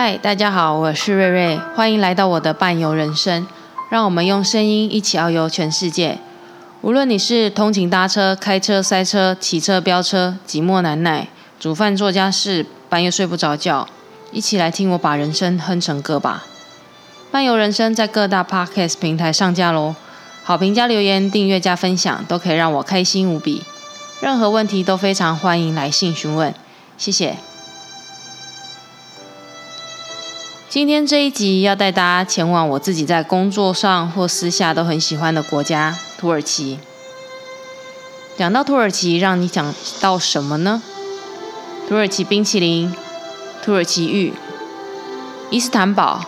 嗨，大家好，我是瑞瑞，欢迎来到我的伴游人生。让我们用声音一起遨游全世界。无论你是通勤搭车、开车塞车、骑车飙车、寂寞难耐、煮饭做家事、半夜睡不着觉，一起来听我把人生哼成歌吧。伴游人生在各大 podcast 平台上架喽，好评加留言、订阅加分享，都可以让我开心无比。任何问题都非常欢迎来信询问，谢谢。今天这一集要带大家前往我自己在工作上或私下都很喜欢的国家——土耳其。讲到土耳其，让你想到什么呢？土耳其冰淇淋、土耳其浴、伊斯坦堡、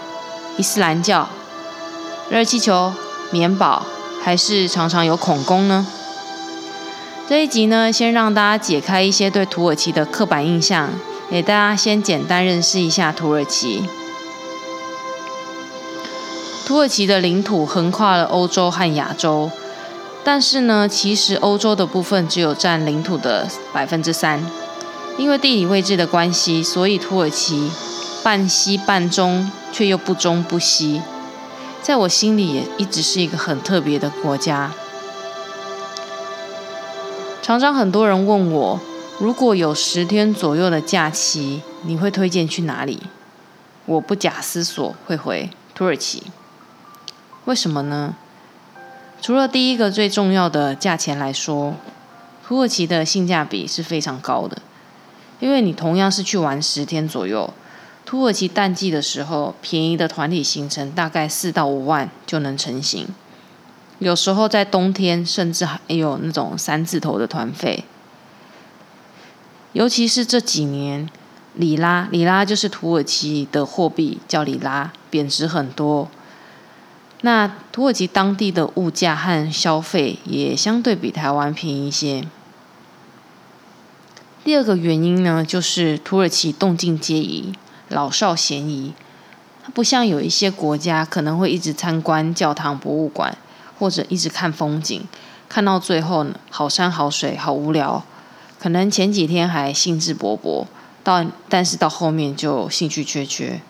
伊斯兰教、热气球、棉堡，还是常常有恐攻呢？这一集呢，先让大家解开一些对土耳其的刻板印象，给大家先简单认识一下土耳其。土耳其的领土横跨了欧洲和亚洲，但是呢，其实欧洲的部分只有占领土的百分之三。因为地理位置的关系，所以土耳其半西半中，却又不中不西，在我心里也一直是一个很特别的国家。常常很多人问我，如果有十天左右的假期，你会推荐去哪里？我不假思索会回土耳其。为什么呢？除了第一个最重要的价钱来说，土耳其的性价比是非常高的。因为你同样是去玩十天左右，土耳其淡季的时候，便宜的团体行程大概四到五万就能成型。有时候在冬天，甚至还有那种三字头的团费。尤其是这几年，里拉，里拉就是土耳其的货币，叫里拉，贬值很多。那土耳其当地的物价和消费也相对比台湾便宜一些。第二个原因呢，就是土耳其动静皆宜，老少咸宜。它不像有一些国家可能会一直参观教堂、博物馆，或者一直看风景，看到最后呢，好山好水好无聊。可能前几天还兴致勃勃，到但是到后面就兴趣缺缺。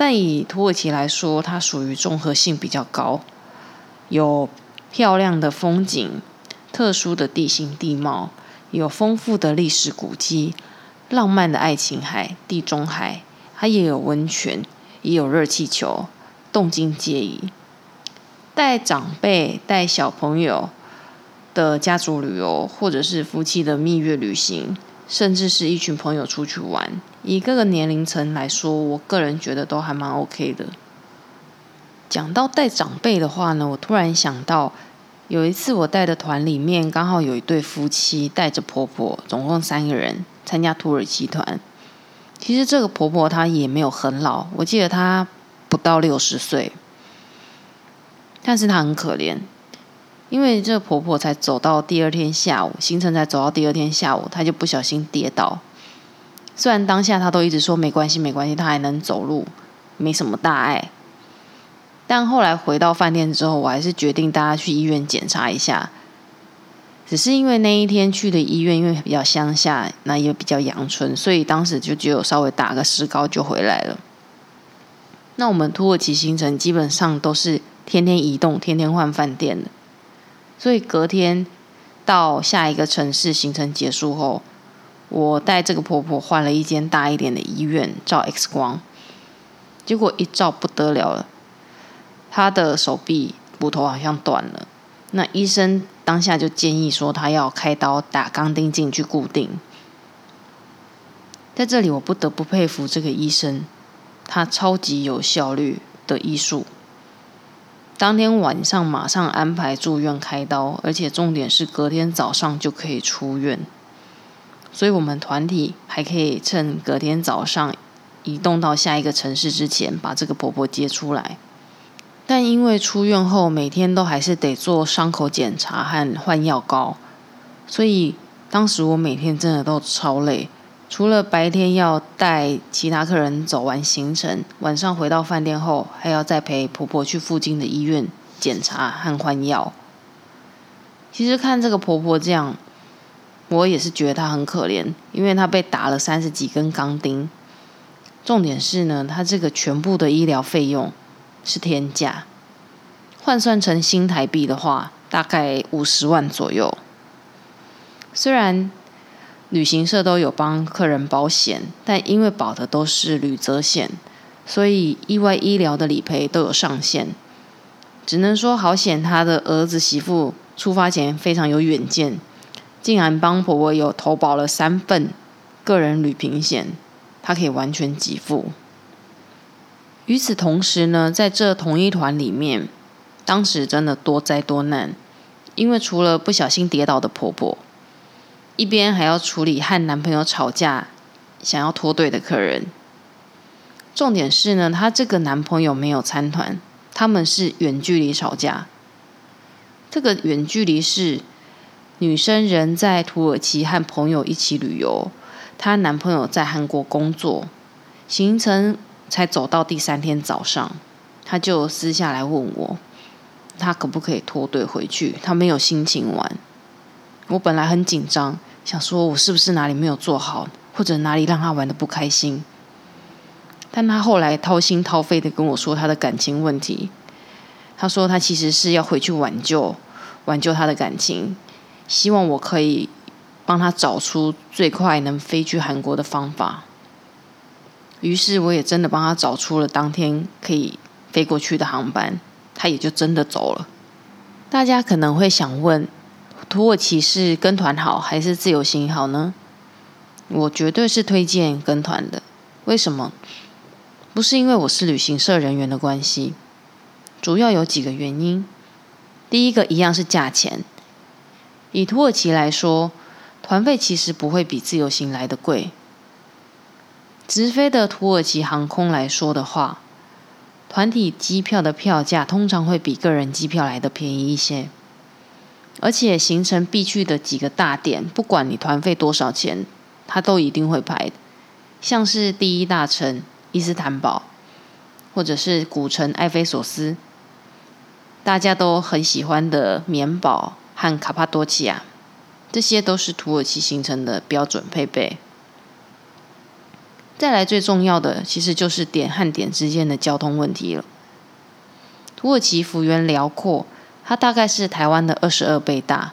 但以土耳其来说，它属于综合性比较高，有漂亮的风景、特殊的地形地貌，有丰富的历史古迹、浪漫的爱琴海、地中海，它也有温泉，也有热气球，动静皆宜。带长辈、带小朋友的家族旅游，或者是夫妻的蜜月旅行。甚至是一群朋友出去玩，以各个年龄层来说，我个人觉得都还蛮 OK 的。讲到带长辈的话呢，我突然想到，有一次我带的团里面刚好有一对夫妻带着婆婆，总共三个人参加土耳其团。其实这个婆婆她也没有很老，我记得她不到六十岁，但是她很可怜。因为这个婆婆才走到第二天下午，行程才走到第二天下午，她就不小心跌倒。虽然当下他都一直说没关系，没关系，他还能走路，没什么大碍。但后来回到饭店之后，我还是决定大家去医院检查一下。只是因为那一天去的医院，因为比较乡下，那也比较阳春，所以当时就只有稍微打个石膏就回来了。那我们土耳其行程基本上都是天天移动，天天换饭店的。所以隔天到下一个城市行程结束后，我带这个婆婆换了一间大一点的医院照 X 光，结果一照不得了了，她的手臂骨头好像断了。那医生当下就建议说，她要开刀打钢钉进去固定。在这里，我不得不佩服这个医生，他超级有效率的医术。当天晚上马上安排住院开刀，而且重点是隔天早上就可以出院，所以我们团体还可以趁隔天早上移动到下一个城市之前，把这个婆婆接出来。但因为出院后每天都还是得做伤口检查和换药膏，所以当时我每天真的都超累。除了白天要带其他客人走完行程，晚上回到饭店后，还要再陪婆婆去附近的医院检查和换药。其实看这个婆婆这样，我也是觉得他很可怜，因为他被打了三十几根钢钉，重点是呢，他这个全部的医疗费用是天价，换算成新台币的话，大概五十万左右。虽然旅行社都有帮客人保险，但因为保的都是旅责险，所以意外医疗的理赔都有上限。只能说好险，他的儿子媳妇出发前非常有远见，竟然帮婆婆有投保了三份个人旅平险，她可以完全给付。与此同时呢，在这同一团里面，当时真的多灾多难，因为除了不小心跌倒的婆婆。一边还要处理和男朋友吵架、想要脱队的客人。重点是呢，她这个男朋友没有参团，他们是远距离吵架。这个远距离是女生人在土耳其和朋友一起旅游，她男朋友在韩国工作，行程才走到第三天早上，她就私下来问我，她可不可以脱队回去？她没有心情玩。我本来很紧张。想说，我是不是哪里没有做好，或者哪里让她玩的不开心？但她后来掏心掏肺的跟我说她的感情问题。她说她其实是要回去挽救，挽救他的感情，希望我可以帮他找出最快能飞去韩国的方法。于是我也真的帮他找出了当天可以飞过去的航班，他也就真的走了。大家可能会想问。土耳其是跟团好还是自由行好呢？我绝对是推荐跟团的。为什么？不是因为我是旅行社人员的关系，主要有几个原因。第一个一样是价钱。以土耳其来说，团费其实不会比自由行来的贵。直飞的土耳其航空来说的话，团体机票的票价通常会比个人机票来的便宜一些。而且行程必去的几个大点，不管你团费多少钱，他都一定会排。像是第一大城伊斯坦堡，或者是古城埃菲索斯，大家都很喜欢的棉堡和卡帕多奇亚，这些都是土耳其行程的标准配备。再来最重要的，其实就是点和点之间的交通问题了。土耳其幅员辽阔。它大概是台湾的二十二倍大。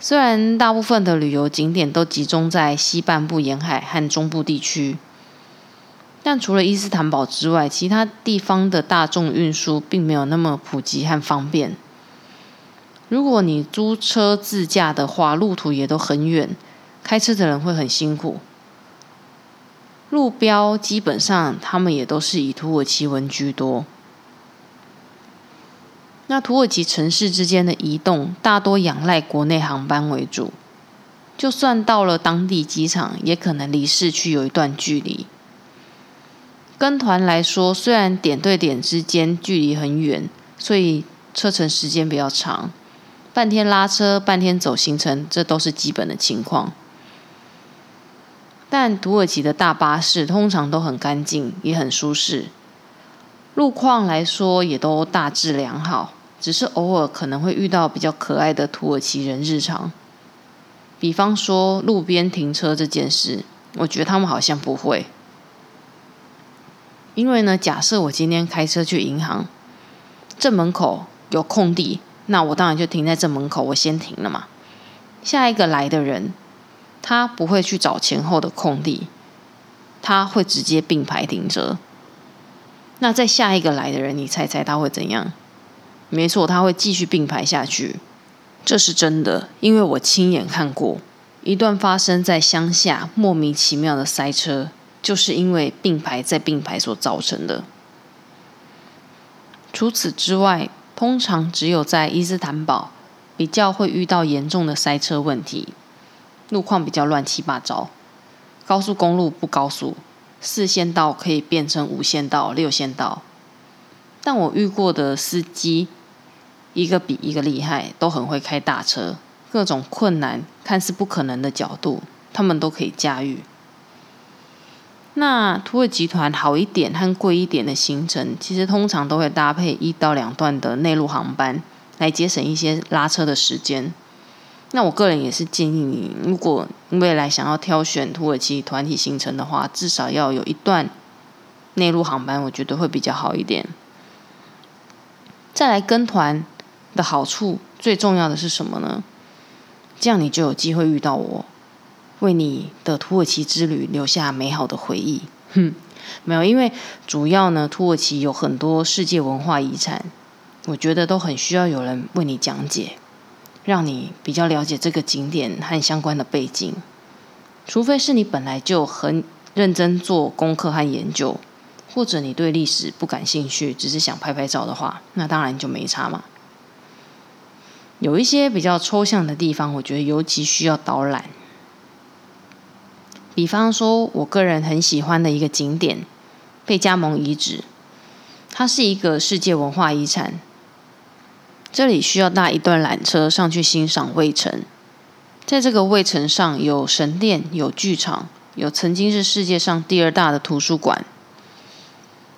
虽然大部分的旅游景点都集中在西半部沿海和中部地区，但除了伊斯坦堡之外，其他地方的大众运输并没有那么普及和方便。如果你租车自驾的话，路途也都很远，开车的人会很辛苦。路标基本上他们也都是以土耳其文居多。那土耳其城市之间的移动大多仰赖国内航班为主，就算到了当地机场，也可能离市区有一段距离。跟团来说，虽然点对点之间距离很远，所以车程时间比较长，半天拉车、半天走行程，这都是基本的情况。但土耳其的大巴士通常都很干净，也很舒适，路况来说也都大致良好。只是偶尔可能会遇到比较可爱的土耳其人日常，比方说路边停车这件事，我觉得他们好像不会。因为呢，假设我今天开车去银行，正门口有空地，那我当然就停在正门口，我先停了嘛。下一个来的人，他不会去找前后的空地，他会直接并排停车。那在下一个来的人，你猜猜他会怎样？没错，他会继续并排下去，这是真的，因为我亲眼看过一段发生在乡下莫名其妙的塞车，就是因为并排在并排所造成的。除此之外，通常只有在伊斯坦堡比较会遇到严重的塞车问题，路况比较乱七八糟，高速公路不高速，四线道可以变成五线道、六线道，但我遇过的司机。一个比一个厉害，都很会开大车，各种困难看似不可能的角度，他们都可以驾驭。那土耳其团好一点和贵一点的行程，其实通常都会搭配一到两段的内陆航班，来节省一些拉车的时间。那我个人也是建议你，如果未来想要挑选土耳其团体行程的话，至少要有一段内陆航班，我觉得会比较好一点。再来跟团的好处，最重要的是什么呢？这样你就有机会遇到我，为你的土耳其之旅留下美好的回忆。哼，没有，因为主要呢，土耳其有很多世界文化遗产，我觉得都很需要有人为你讲解。让你比较了解这个景点和相关的背景，除非是你本来就很认真做功课和研究，或者你对历史不感兴趣，只是想拍拍照的话，那当然就没差嘛。有一些比较抽象的地方，我觉得尤其需要导览。比方说，我个人很喜欢的一个景点——贝加蒙遗址，它是一个世界文化遗产。这里需要搭一段缆车上去欣赏卫城，在这个卫城上有神殿、有剧场、有曾经是世界上第二大的图书馆。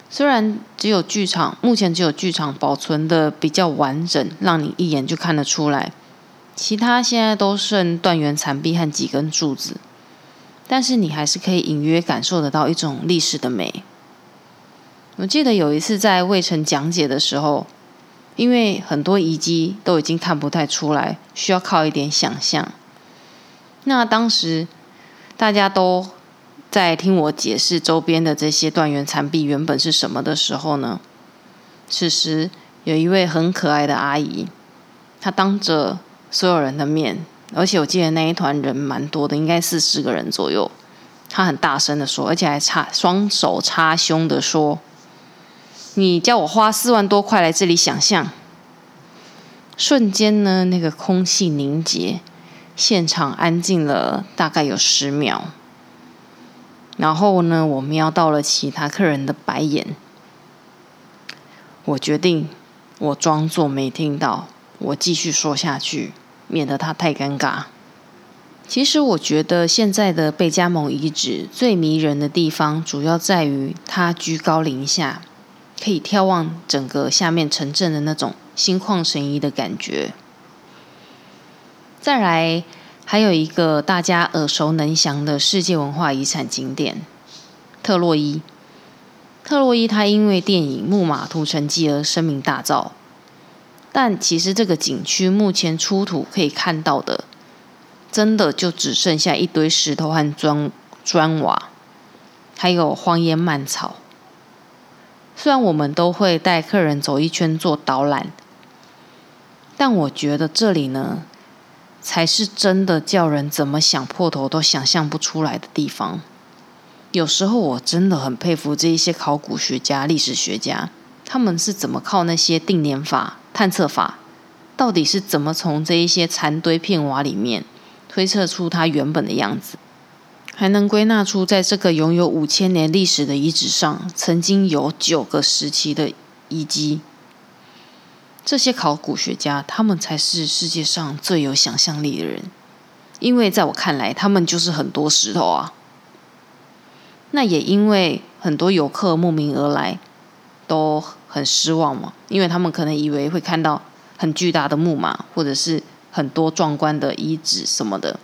虽然只有剧场，目前只有剧场保存的比较完整，让你一眼就看得出来，其他现在都剩断垣残壁和几根柱子，但是你还是可以隐约感受得到一种历史的美。我记得有一次在渭城讲解的时候。因为很多遗迹都已经看不太出来，需要靠一点想象。那当时大家都在听我解释周边的这些断垣残壁原本是什么的时候呢？此时有一位很可爱的阿姨，她当着所有人的面，而且我记得那一团人蛮多的，应该四十个人左右。他很大声的说，而且还插双手插胸的说。你叫我花四万多块来这里想象，瞬间呢，那个空气凝结，现场安静了大概有十秒，然后呢，我瞄到了其他客人的白眼，我决定，我装作没听到，我继续说下去，免得他太尴尬。其实我觉得现在的贝加蒙遗址最迷人的地方，主要在于它居高临下。可以眺望整个下面城镇的那种心旷神怡的感觉。再来，还有一个大家耳熟能详的世界文化遗产景点——特洛伊。特洛伊它因为电影《木马屠城记》而声名大噪，但其实这个景区目前出土可以看到的，真的就只剩下一堆石头和砖砖瓦，还有荒烟蔓草。虽然我们都会带客人走一圈做导览，但我觉得这里呢，才是真的叫人怎么想破头都想象不出来的地方。有时候我真的很佩服这一些考古学家、历史学家，他们是怎么靠那些定年法、探测法，到底是怎么从这一些残堆片瓦里面推测出它原本的样子。还能归纳出，在这个拥有五千年历史的遗址上，曾经有九个时期的遗迹。这些考古学家，他们才是世界上最有想象力的人，因为在我看来，他们就是很多石头啊。那也因为很多游客慕名而来，都很失望嘛，因为他们可能以为会看到很巨大的木马，或者是很多壮观的遗址什么的。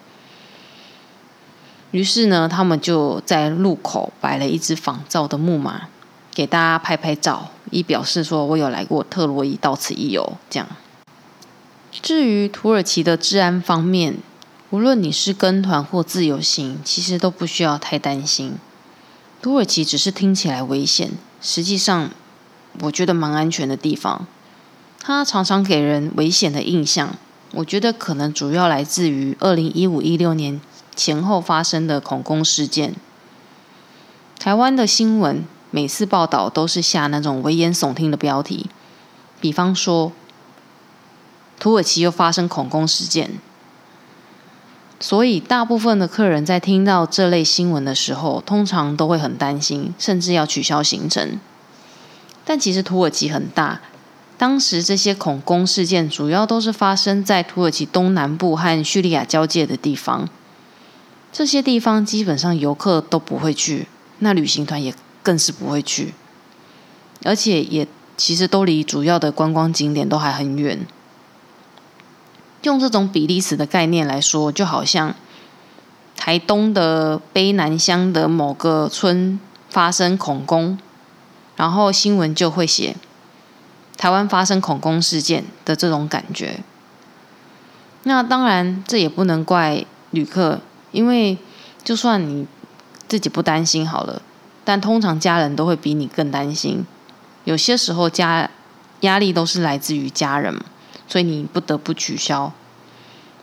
于是呢，他们就在路口摆了一只仿造的木马，给大家拍拍照，以表示说我有来过特洛伊，到此一游。这样。至于土耳其的治安方面，无论你是跟团或自由行，其实都不需要太担心。土耳其只是听起来危险，实际上我觉得蛮安全的地方。它常常给人危险的印象，我觉得可能主要来自于二零一五一六年。前后发生的恐攻事件，台湾的新闻每次报道都是下那种危言耸听的标题，比方说土耳其又发生恐攻事件，所以大部分的客人在听到这类新闻的时候，通常都会很担心，甚至要取消行程。但其实土耳其很大，当时这些恐攻事件主要都是发生在土耳其东南部和叙利亚交界的地方。这些地方基本上游客都不会去，那旅行团也更是不会去，而且也其实都离主要的观光景点都还很远。用这种比例尺的概念来说，就好像台东的卑南乡的某个村发生恐攻，然后新闻就会写台湾发生恐攻事件的这种感觉。那当然，这也不能怪旅客，因为就算你自己不担心好了，但通常家人都会比你更担心。有些时候家压力都是来自于家人，所以你不得不取消。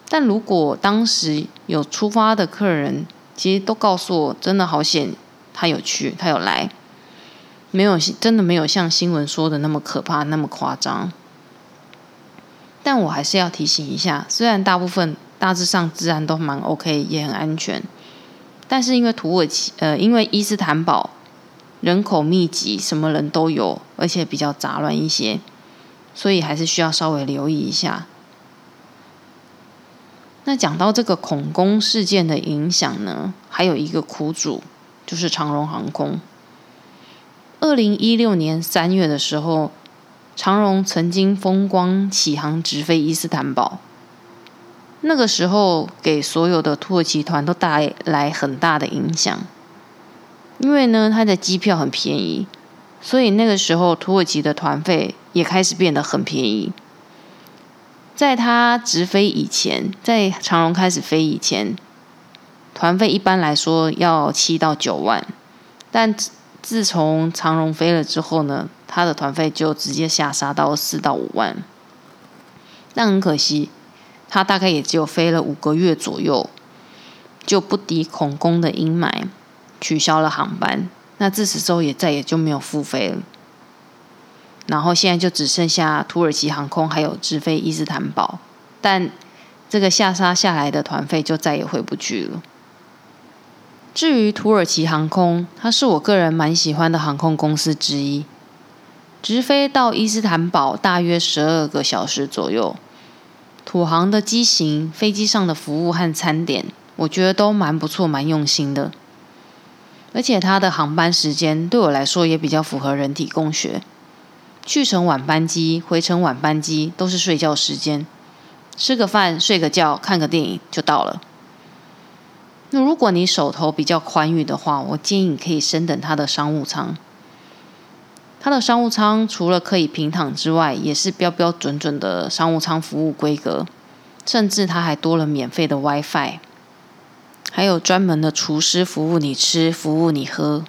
但如果当时有出发的客人，其实都告诉我，真的好险，他有去，他有来，没有真的没有像新闻说的那么可怕，那么夸张。但我还是要提醒一下，虽然大部分大致上治安都蛮 OK，也很安全，但是因为土耳其，呃，因为伊斯坦堡人口密集，什么人都有，而且比较杂乱一些，所以还是需要稍微留意一下。那讲到这个恐攻事件的影响呢，还有一个苦主，就是长荣航空。二零一六年三月的时候，长荣曾经风光起航直飞伊斯坦堡，那个时候给所有的土耳其团都带来很大的影响，因为呢，它的机票很便宜，所以那个时候土耳其的团费也开始变得很便宜。在它直飞以前，在长荣开始飞以前，团费一般来说要七到九万，但自从长荣飞了之后呢，它的团费就直接下杀到四到五万。但很可惜，它大概也只有飞了五个月左右，就不敌恐攻的阴霾，取消了航班。那自此之后也再也就没有复飞了。然后现在就只剩下土耳其航空还有直飞伊斯坦堡，但这个下杀下来的团费就再也回不去了。至于土耳其航空，它是我个人蛮喜欢的航空公司之一。直飞到伊斯坦堡大约十二个小时左右，土航的机型、飞机上的服务和餐点，我觉得都蛮不错、蛮用心的。而且它的航班时间对我来说也比较符合人体工学。去程晚班机，回程晚班机都是睡觉时间，吃个饭、睡个觉、看个电影就到了。那如果你手头比较宽裕的话，我建议你可以升等它的商务舱。它的商务舱除了可以平躺之外，也是标标准准的商务舱服务规格，甚至它还多了免费的 WiFi，还有专门的厨师服务你吃、服务你喝。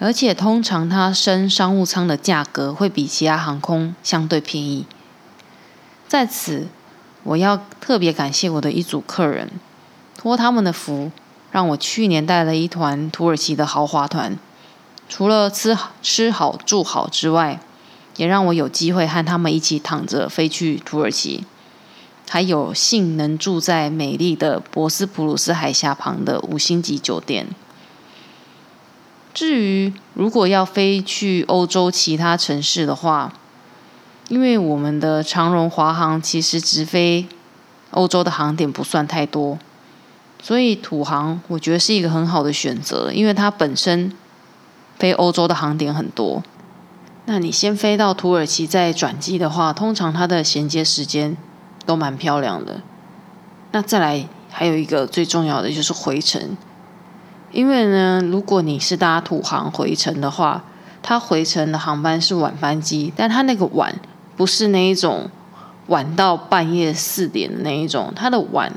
而且通常它升商务舱的价格会比其他航空相对便宜。在此，我要特别感谢我的一组客人，托他们的福，让我去年带了一团土耳其的豪华团，除了吃吃好住好之外，也让我有机会和他们一起躺着飞去土耳其，还有幸能住在美丽的博斯普鲁斯海峡旁的五星级酒店。至于如果要飞去欧洲其他城市的话，因为我们的长荣华航其实直飞欧洲的航点不算太多，所以土航我觉得是一个很好的选择，因为它本身飞欧洲的航点很多。那你先飞到土耳其再转机的话，通常它的衔接时间都蛮漂亮的。那再来还有一个最重要的就是回程。因为呢，如果你是搭土航回程的话，它回程的航班是晚班机，但它那个晚不是那一种晚到半夜四点的那一种，它的晚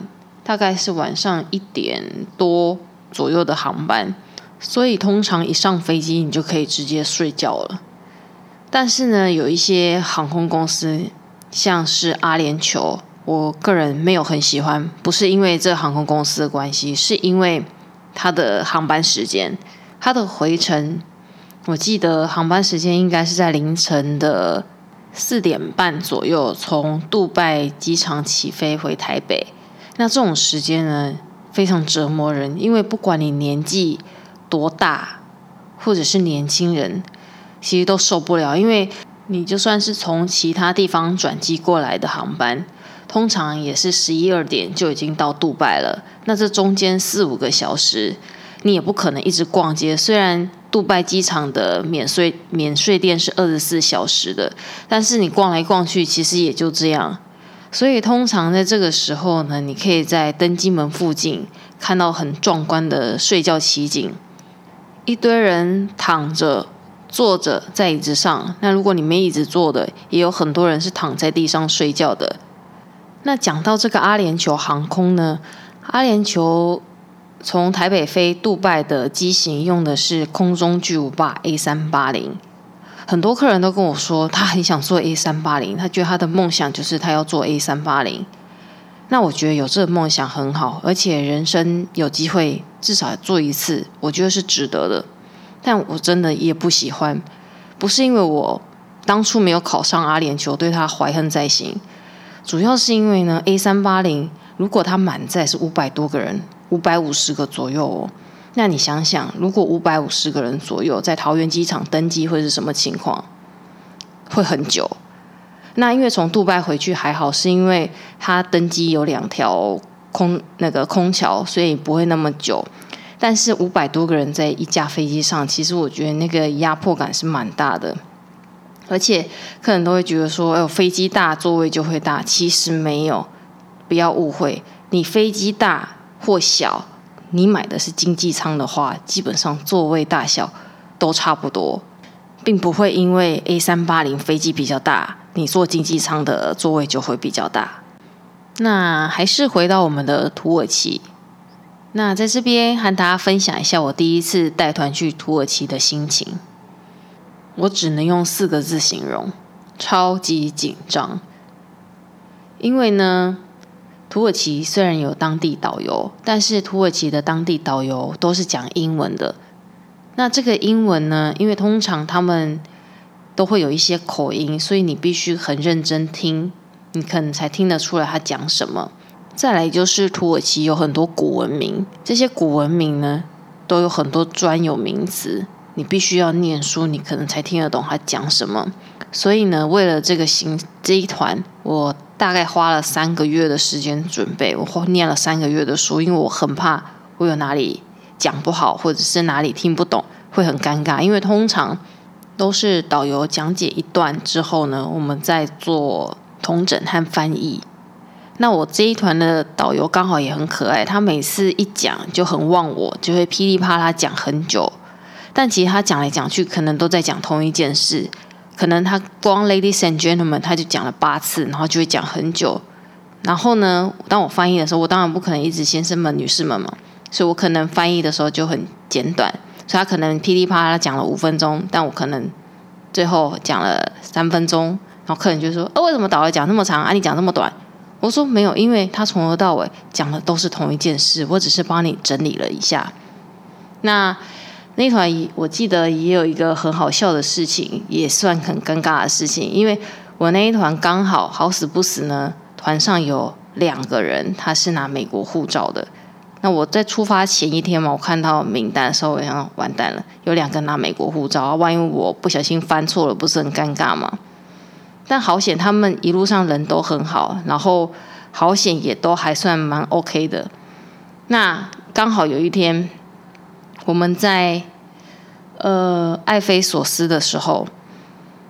大概是晚上一点多左右的航班，所以通常一上飞机你就可以直接睡觉了。但是呢，有一些航空公司，像是阿联酋，我个人没有很喜欢，不是因为这航空公司的关系，是因为。它的航班时间，它的回程，我记得航班时间应该是在凌晨的四点半左右，从杜拜机场起飞回台北。那这种时间呢，非常折磨人，因为不管你年纪多大，或者是年轻人，其实都受不了，因为你就算是从其他地方转机过来的航班。通常也是十一二点就已经到杜拜了，那这中间四五个小时，你也不可能一直逛街。虽然杜拜机场的免税免税店是二十四小时的，但是你逛来逛去，其实也就这样。所以通常在这个时候呢，你可以在登机门附近看到很壮观的睡觉奇景，一堆人躺着、坐着在椅子上。那如果你没椅子坐的，也有很多人是躺在地上睡觉的。那讲到这个阿联酋航空呢，阿联酋从台北飞杜拜的机型用的是空中巨无霸 A 三八零。很多客人都跟我说，他很想做 A 三八零，他觉得他的梦想就是他要做 A 三八零。那我觉得有这个梦想很好，而且人生有机会至少做一次，我觉得是值得的。但我真的也不喜欢，不是因为我当初没有考上阿联酋，对他怀恨在心，主要是因为呢，A 三八零如果它满载是五百多个人，五百五十个左右哦。那你想想，如果五百五十个人左右在桃园机场登机会是什么情况？会很久。那因为从杜拜回去还好，是因为他登机有两条空那个空桥，所以不会那么久。但是五百多个人在一架飞机上，其实我觉得那个压迫感是蛮大的。而且客人都会觉得说，哎，飞机大座位就会大，其实没有，不要误会，你飞机大或小。你买的是经济舱的话，基本上座位大小都差不多，并不会因为 A 三八零飞机比较大，你坐经济舱的座位就会比较大。那还是回到我们的土耳其，那在这边和大家分享一下我第一次带团去土耳其的心情。我只能用四个字形容：超级紧张。因为呢。土耳其虽然有当地导游，但是土耳其的当地导游都是讲英文的。那这个英文呢，因为通常他们都会有一些口音，所以你必须很认真听，你可能才听得出来他讲什么。再来就是土耳其有很多古文明，这些古文明呢都有很多专有名词，你必须要念书，你可能才听得懂他讲什么。所以呢，为了这个行这一团，我。大概花了三个月的时间准备，我念了三个月的书，因为我很怕我有哪里讲不好，或者是哪里听不懂，会很尴尬。因为通常都是导游讲解一段之后呢，我们再做同整和翻译。那我这一团的导游刚好也很可爱，他每次一讲就很忘我，就会噼里啪啦讲很久，但其实他讲来讲去，可能都在讲同一件事。可能他光 Ladies and Gentlemen 他就讲了八次，然后就会讲很久。然后呢，当我翻译的时候，我当然不可能一直先生们、女士们嘛，所以我可能翻译的时候就很简短。所以他可能噼里啪啦讲了五分钟，但我可能最后讲了三分钟。然后客人就说：“哦，为什么导游讲那么长啊？你讲那么短？”我说：“没有，因为他从头到尾讲的都是同一件事，我只是帮你整理了一下。”那。那团我记得也有一个很好笑的事情，也算很尴尬的事情，因为我那一团刚好好死不死呢，团上有两个人他是拿美国护照的。那我在出发前一天嘛，我看到名单的时候，我想完蛋了，有两个拿美国护照，万一我不小心翻错了，不是很尴尬吗？但好险，他们一路上人都很好，然后好险也都还算蛮 OK 的。那刚好有一天。我们在呃爱菲索斯的时候，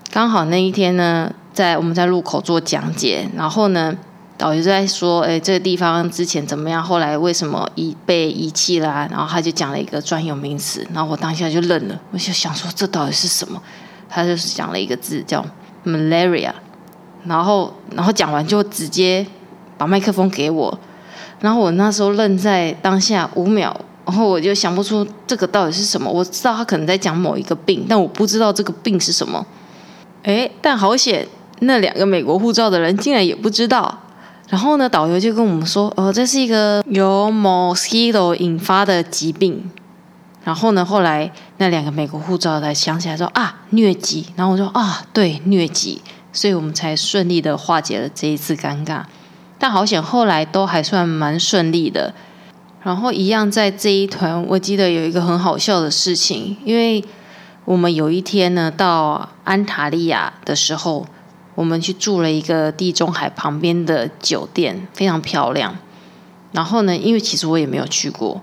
刚好那一天呢，在我们在路口做讲解，然后呢，导游在说：“哎，这个地方之前怎么样？后来为什么遗被遗弃啦？”然后他就讲了一个专有名词，然后我当下就愣了，我就想说这到底是什么？他就是讲了一个字叫 malaria，然后然后讲完就直接把麦克风给我，然后我那时候愣在当下五秒。然后我就想不出这个到底是什么。我知道他可能在讲某一个病，但我不知道这个病是什么。哎，但好险，那两个美国护照的人竟然也不知道。然后呢，导游就跟我们说：“哦，这是一个由 mosquito 引发的疾病。”然后呢，后来那两个美国护照才想起来说：“啊，疟疾。”然后我说：“啊，对，疟疾。”所以我们才顺利的化解了这一次尴尬。但好险，后来都还算蛮顺利的。然后一样在这一团，我记得有一个很好笑的事情，因为我们有一天呢到安塔利亚的时候，我们去住了一个地中海旁边的酒店，非常漂亮。然后呢，因为其实我也没有去过，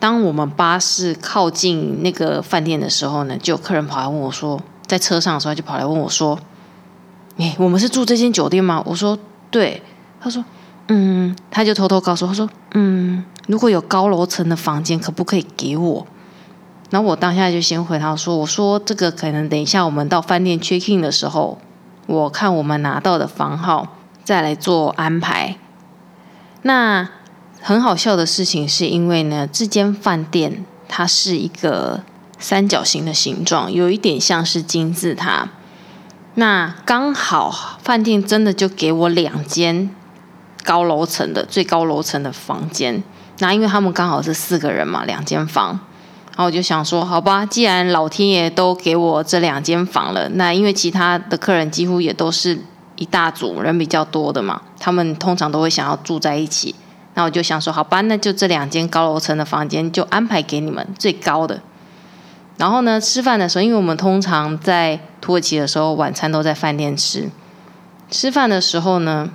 当我们巴士靠近那个饭店的时候呢，就有客人跑来问我说，在车上的时候就跑来问我说：“哎，我们是住这间酒店吗？”我说：“对。”他说：“嗯。”他就偷偷告诉我说：“嗯。”如果有高楼层的房间，可不可以给我？然后我当下就先回他说：“我说这个可能等一下我们到饭店 check in 的时候，我看我们拿到的房号再来做安排。”那很好笑的事情是因为呢，这间饭店它是一个三角形的形状，有一点像是金字塔。那刚好饭店真的就给我两间高楼层的最高楼层的房间。那因为他们刚好是四个人嘛，两间房。然后我就想说，好吧，既然老天爷都给我这两间房了，那因为其他的客人几乎也都是一大组人比较多的嘛，他们通常都会想要住在一起。那我就想说，好吧，那就这两间高楼层的房间就安排给你们最高的。然后呢，吃饭的时候，因为我们通常在土耳其的时候晚餐都在饭店吃，吃饭的时候呢，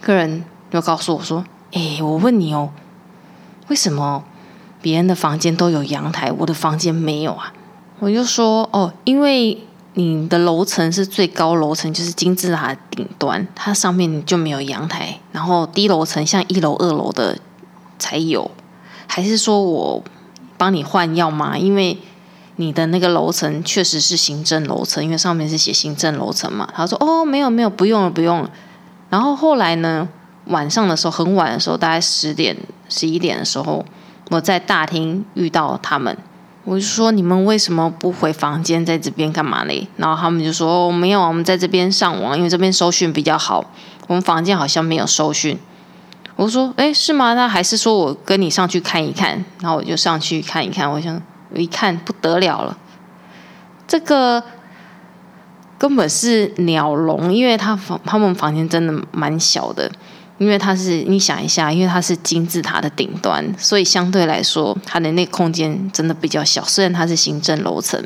客人就告诉我说：“哎，我问你哦，为什么？”别人的房间都有阳台，我的房间没有啊！我就说哦，因为你的楼层是最高楼层，就是金字塔顶端，它上面就没有阳台。然后低楼层像一楼、二楼的才有，还是说我帮你换药吗？因为你的那个楼层确实是行政楼层，因为上面是写行政楼层嘛。他说哦，没有没有，不用了不用了。然后后来呢，晚上的时候很晚的时候，大概十点、十一点的时候。我在大厅遇到他们，我就说你们为什么不回房间，在这边干嘛嘞？然后他们就说，没有，我们在这边上网，因为这边收讯比较好。我们房间好像没有收讯。我说哎，是吗？那还是说我跟你上去看一看？然后我就上去看一看。我想我一看不得了了，这个根本是鸟笼，因为他房他们房间真的蛮小的。因为它是，你想一下，因为它是金字塔的顶端，所以相对来说，它的那空间真的比较小。虽然它是行政楼层，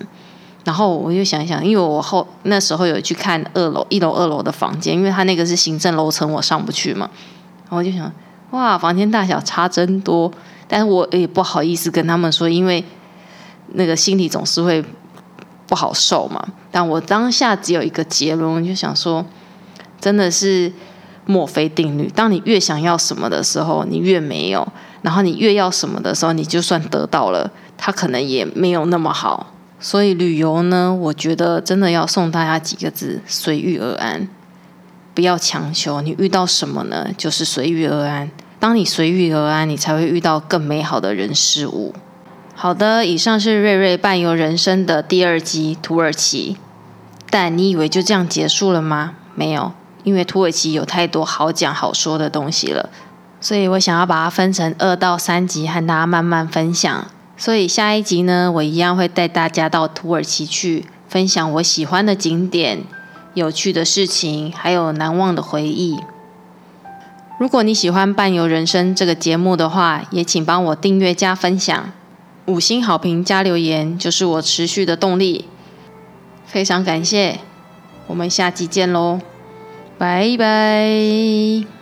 然后我就想一想，因为我后那时候有去看二楼、一楼、二楼的房间，因为它那个是行政楼层，我上不去嘛。然后我就想，哇，房间大小差真多，但是我也不好意思跟他们说，因为那个心里总是会不好受嘛。但我当下只有一个结论，我就想说，真的是。墨菲定律：当你越想要什么的时候，你越没有；然后你越要什么的时候，你就算得到了，它可能也没有那么好。所以旅游呢，我觉得真的要送大家几个字：随遇而安，不要强求。你遇到什么呢？就是随遇而安。当你随遇而安，你才会遇到更美好的人事物。好的，以上是瑞瑞伴游人生的第二集土耳其。但你以为就这样结束了吗？没有。因为土耳其有太多好讲好说的东西了，所以我想要把它分成二到三集，和大家慢慢分享。所以下一集呢，我一样会带大家到土耳其去分享我喜欢的景点、有趣的事情，还有难忘的回忆。如果你喜欢《伴游人生》这个节目的话，也请帮我订阅加分享，五星好评加留言，就是我持续的动力。非常感谢，我们下集见喽！拜拜。